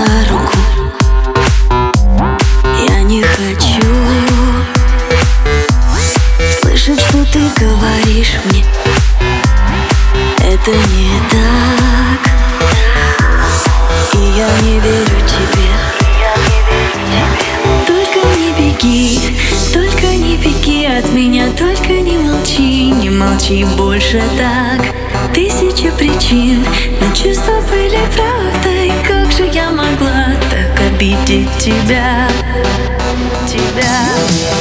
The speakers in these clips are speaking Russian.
за руку. Я не хочу Слышать, что ты говоришь мне. Это не так. И я не верю тебе. Только не беги, только не беги от меня Только не молчи, не молчи больше так. Тысячи причин, но чувства были правдой Тебя, тебя,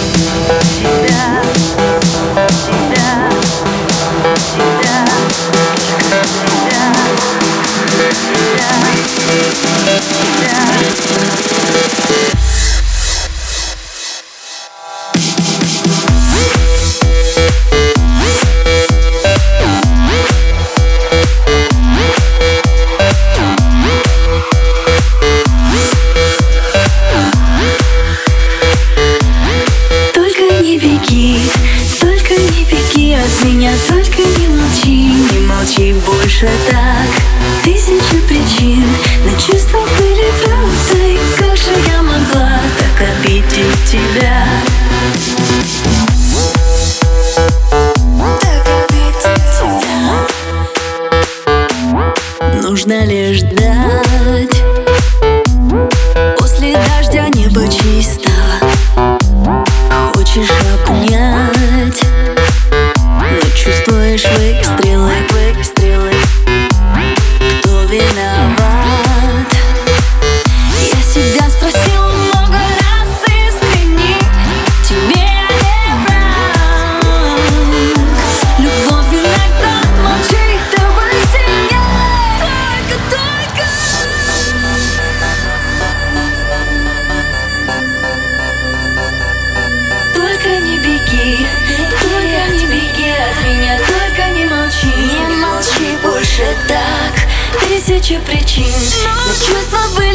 беги, только не беги от меня Только не молчи, не молчи больше так. Тысячи причин, но чувства были правдой. Как же я могла так обидеть тебя? Так обидеть тебя. Нужно лишь ждать Тысячи причин, но чувства были